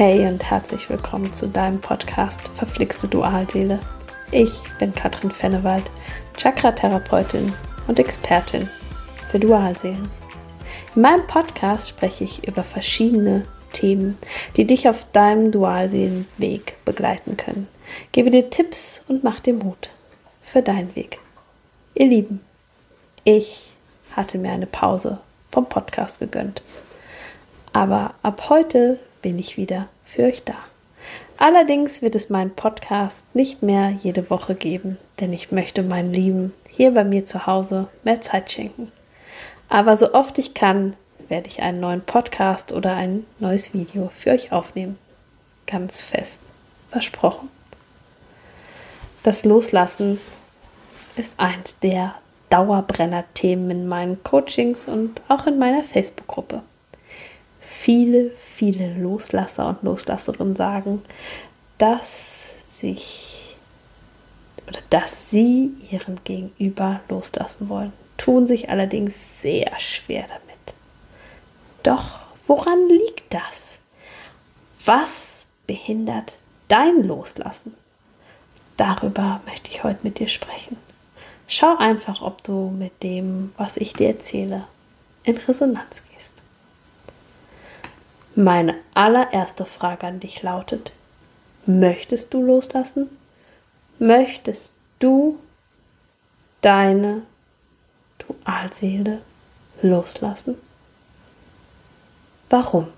Hey und herzlich willkommen zu deinem Podcast Verflixte Dualseele. Ich bin Katrin Fennewald, Chakra-Therapeutin und Expertin für Dualseelen. In meinem Podcast spreche ich über verschiedene Themen, die dich auf deinem Dualseelenweg begleiten können. Gebe dir Tipps und mach dir Mut für deinen Weg. Ihr Lieben, ich hatte mir eine Pause vom Podcast gegönnt. Aber ab heute bin ich wieder für euch da. Allerdings wird es meinen Podcast nicht mehr jede Woche geben, denn ich möchte meinen Lieben hier bei mir zu Hause mehr Zeit schenken. Aber so oft ich kann, werde ich einen neuen Podcast oder ein neues Video für euch aufnehmen. Ganz fest versprochen. Das Loslassen ist eins der Dauerbrenner-Themen in meinen Coachings und auch in meiner Facebook-Gruppe viele, viele Loslasser und Loslasserinnen sagen, dass sich oder dass sie ihrem Gegenüber loslassen wollen, tun sich allerdings sehr schwer damit. Doch woran liegt das? Was behindert dein Loslassen? Darüber möchte ich heute mit dir sprechen. Schau einfach, ob du mit dem, was ich dir erzähle, in Resonanz gehst. Meine allererste Frage an dich lautet, möchtest du loslassen? Möchtest du deine Dualseele loslassen? Warum?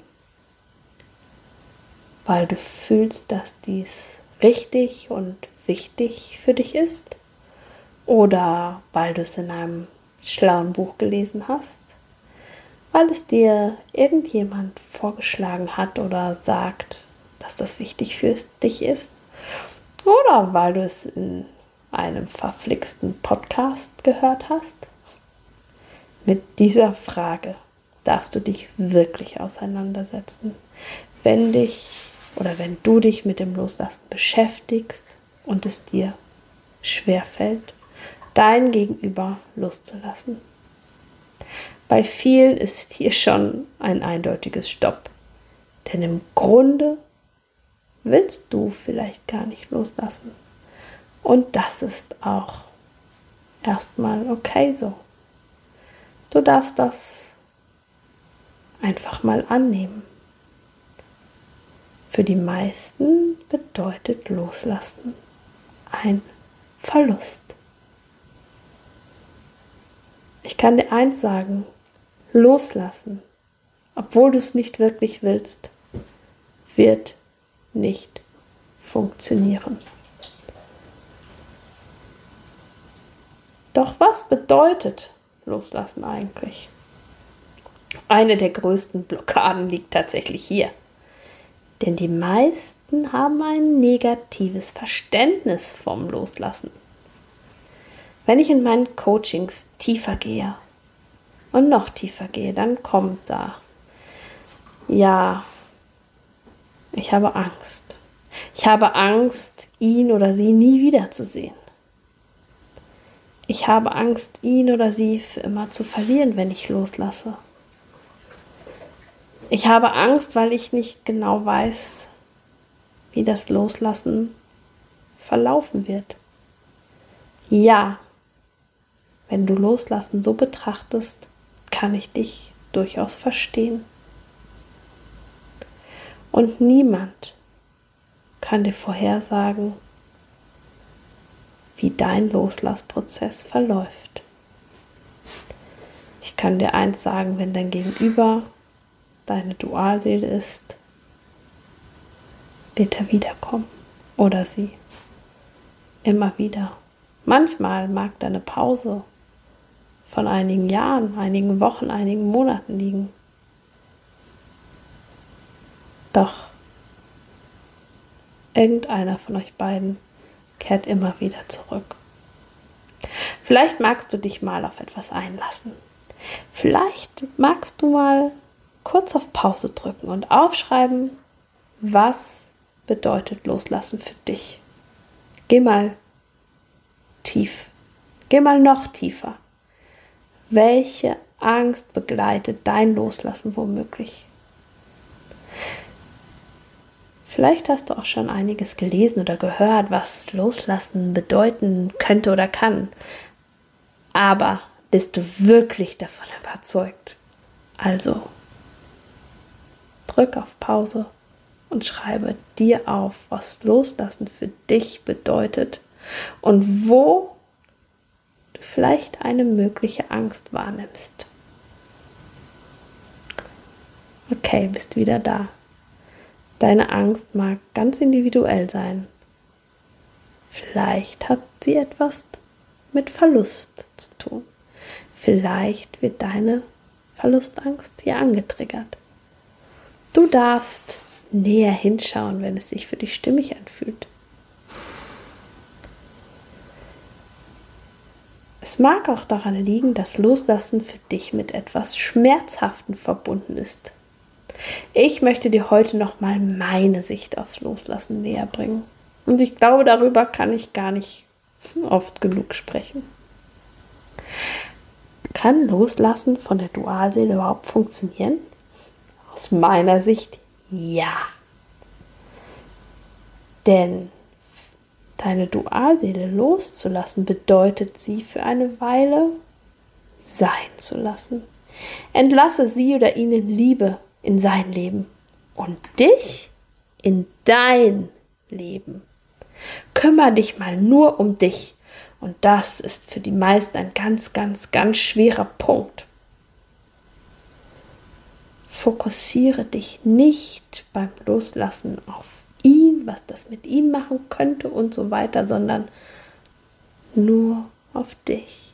Weil du fühlst, dass dies richtig und wichtig für dich ist? Oder weil du es in einem schlauen Buch gelesen hast? Weil es dir irgendjemand vorgeschlagen hat oder sagt, dass das wichtig für dich ist. Oder weil du es in einem verflixten Podcast gehört hast. Mit dieser Frage darfst du dich wirklich auseinandersetzen. Wenn dich oder wenn du dich mit dem Loslassen beschäftigst und es dir schwerfällt, dein Gegenüber loszulassen. Bei vielen ist hier schon ein eindeutiges Stopp. Denn im Grunde willst du vielleicht gar nicht loslassen. Und das ist auch erstmal okay so. Du darfst das einfach mal annehmen. Für die meisten bedeutet Loslassen ein Verlust. Ich kann dir eins sagen, Loslassen, obwohl du es nicht wirklich willst, wird nicht funktionieren. Doch was bedeutet Loslassen eigentlich? Eine der größten Blockaden liegt tatsächlich hier. Denn die meisten haben ein negatives Verständnis vom Loslassen. Wenn ich in meinen Coachings tiefer gehe und noch tiefer gehe, dann kommt da, ja, ich habe Angst. Ich habe Angst, ihn oder sie nie wiederzusehen. Ich habe Angst, ihn oder sie für immer zu verlieren, wenn ich loslasse. Ich habe Angst, weil ich nicht genau weiß, wie das Loslassen verlaufen wird. Ja, wenn du Loslassen so betrachtest, kann ich dich durchaus verstehen. Und niemand kann dir vorhersagen, wie dein Loslassprozess verläuft. Ich kann dir eins sagen, wenn dein Gegenüber deine Dualseele ist, wird er wiederkommen oder sie. Immer wieder. Manchmal mag deine Pause von einigen Jahren, einigen Wochen, einigen Monaten liegen. Doch irgendeiner von euch beiden kehrt immer wieder zurück. Vielleicht magst du dich mal auf etwas einlassen. Vielleicht magst du mal kurz auf Pause drücken und aufschreiben, was bedeutet Loslassen für dich. Geh mal tief. Geh mal noch tiefer. Welche Angst begleitet dein Loslassen womöglich? Vielleicht hast du auch schon einiges gelesen oder gehört, was Loslassen bedeuten könnte oder kann. Aber bist du wirklich davon überzeugt? Also, drück auf Pause und schreibe dir auf, was Loslassen für dich bedeutet und wo vielleicht eine mögliche Angst wahrnimmst. Okay, bist wieder da. Deine Angst mag ganz individuell sein. Vielleicht hat sie etwas mit Verlust zu tun. Vielleicht wird deine Verlustangst hier angetriggert. Du darfst näher hinschauen, wenn es sich für dich stimmig anfühlt. Es mag auch daran liegen, dass Loslassen für dich mit etwas Schmerzhaftem verbunden ist. Ich möchte dir heute nochmal meine Sicht aufs Loslassen näher bringen. Und ich glaube, darüber kann ich gar nicht oft genug sprechen. Kann Loslassen von der Dualseele überhaupt funktionieren? Aus meiner Sicht ja. Denn deine Dualseele loszulassen bedeutet, sie für eine Weile sein zu lassen. Entlasse sie oder ihn in Liebe in sein Leben und dich in dein Leben. Kümmer dich mal nur um dich. Und das ist für die meisten ein ganz, ganz, ganz schwerer Punkt. Fokussiere dich nicht beim Loslassen auf ihn, was das mit ihm machen könnte und so weiter, sondern nur auf dich.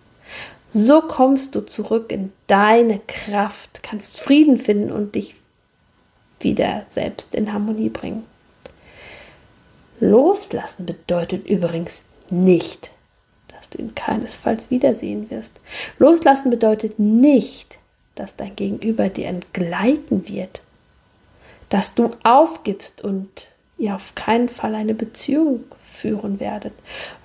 So kommst du zurück in deine Kraft, kannst Frieden finden und dich wieder selbst in Harmonie bringen. Loslassen bedeutet übrigens nicht, dass du ihn keinesfalls wiedersehen wirst. Loslassen bedeutet nicht, dass dein Gegenüber dir entgleiten wird, dass du aufgibst und ihr auf keinen Fall eine Beziehung führen werdet.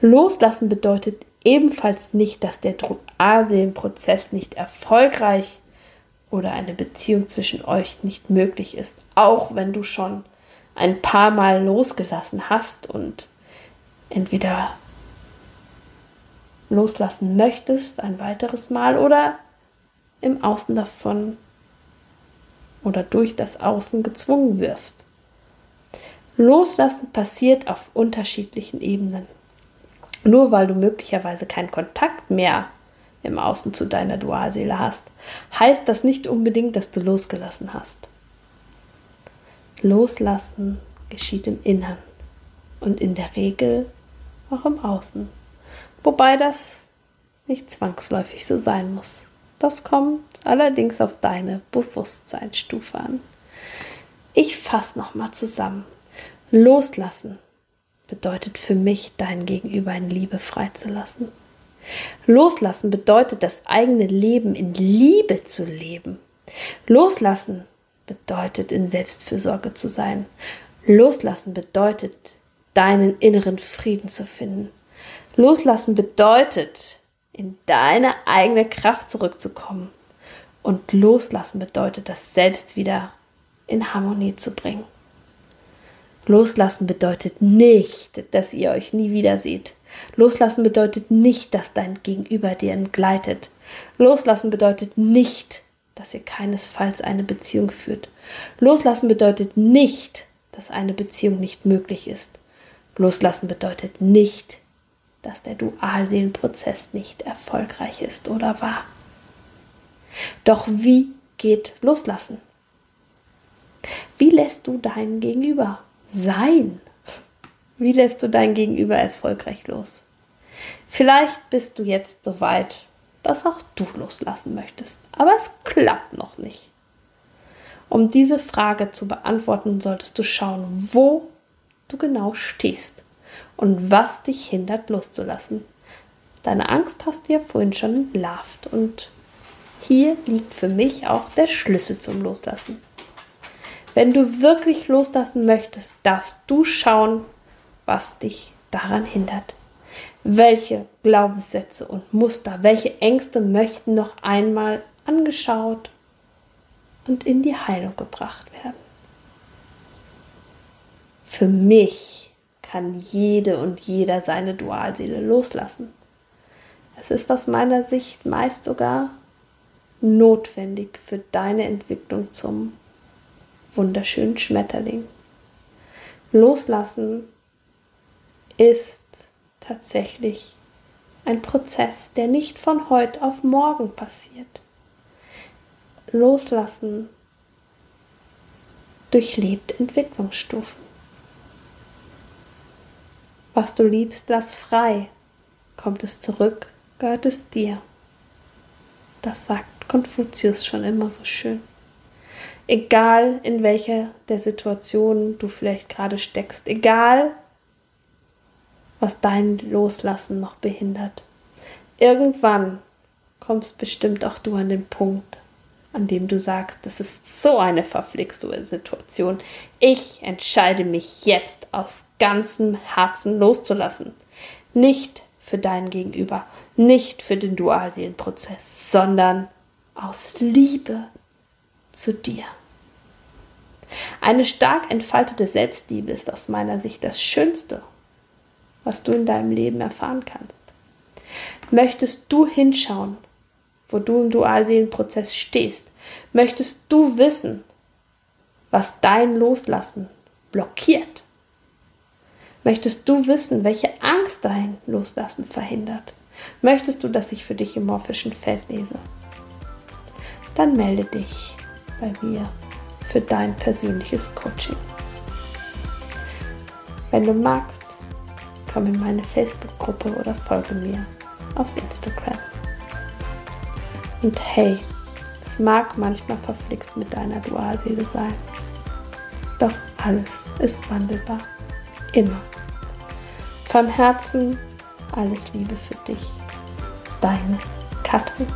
Loslassen bedeutet ebenfalls nicht, dass der Druckadem-Prozess nicht erfolgreich oder eine Beziehung zwischen euch nicht möglich ist, auch wenn du schon ein paar Mal losgelassen hast und entweder loslassen möchtest ein weiteres Mal oder im Außen davon oder durch das Außen gezwungen wirst. Loslassen passiert auf unterschiedlichen Ebenen. Nur weil du möglicherweise keinen Kontakt mehr im Außen zu deiner Dualseele hast, heißt das nicht unbedingt, dass du losgelassen hast. Loslassen geschieht im Innern und in der Regel auch im Außen. Wobei das nicht zwangsläufig so sein muss. Das kommt allerdings auf deine Bewusstseinsstufe an. Ich fasse nochmal zusammen. Loslassen bedeutet für mich, dein Gegenüber in Liebe freizulassen. Loslassen bedeutet, das eigene Leben in Liebe zu leben. Loslassen bedeutet, in Selbstfürsorge zu sein. Loslassen bedeutet, deinen inneren Frieden zu finden. Loslassen bedeutet, in deine eigene Kraft zurückzukommen. Und loslassen bedeutet, das Selbst wieder in Harmonie zu bringen. Loslassen bedeutet nicht, dass ihr euch nie wieder seht. Loslassen bedeutet nicht, dass dein Gegenüber dir entgleitet. Loslassen bedeutet nicht, dass ihr keinesfalls eine Beziehung führt. Loslassen bedeutet nicht, dass eine Beziehung nicht möglich ist. Loslassen bedeutet nicht, dass der Dualseelenprozess nicht erfolgreich ist oder war. Doch wie geht Loslassen? Wie lässt du deinen Gegenüber sein? Wie lässt du dein Gegenüber erfolgreich los? Vielleicht bist du jetzt so weit, dass auch du loslassen möchtest, aber es klappt noch nicht. Um diese Frage zu beantworten, solltest du schauen, wo du genau stehst und was dich hindert loszulassen. Deine Angst hast du ja vorhin schon entlarvt und hier liegt für mich auch der Schlüssel zum Loslassen. Wenn du wirklich loslassen möchtest, darfst du schauen, was dich daran hindert. Welche Glaubenssätze und Muster, welche Ängste möchten noch einmal angeschaut und in die Heilung gebracht werden. Für mich kann jede und jeder seine Dualseele loslassen. Es ist aus meiner Sicht meist sogar notwendig für deine Entwicklung zum wunderschönen Schmetterling. Loslassen ist tatsächlich ein Prozess, der nicht von heute auf morgen passiert. Loslassen durchlebt Entwicklungsstufen. Was du liebst, lass frei. Kommt es zurück, gehört es dir. Das sagt Konfuzius schon immer so schön. Egal in welcher der Situationen du vielleicht gerade steckst, egal was dein Loslassen noch behindert. Irgendwann kommst bestimmt auch du an den Punkt, an dem du sagst, das ist so eine verflixte Situation. Ich entscheide mich jetzt aus ganzem Herzen loszulassen. Nicht für dein Gegenüber, nicht für den Dualseelenprozess, sondern aus Liebe zu dir. Eine stark entfaltete Selbstliebe ist aus meiner Sicht das Schönste, was du in deinem Leben erfahren kannst. Möchtest du hinschauen, wo du im Dualseelenprozess stehst? Möchtest du wissen, was dein Loslassen blockiert? Möchtest du wissen, welche Angst dein Loslassen verhindert? Möchtest du, dass ich für dich im morphischen Feld lese? Dann melde dich bei mir für dein persönliches Coaching. Wenn du magst, komm in meine Facebook-Gruppe oder folge mir auf Instagram. Und hey, es mag manchmal verflixt mit deiner Dualseele sein. Doch alles ist wandelbar. Immer. Von Herzen alles Liebe für dich. Deine Katrin.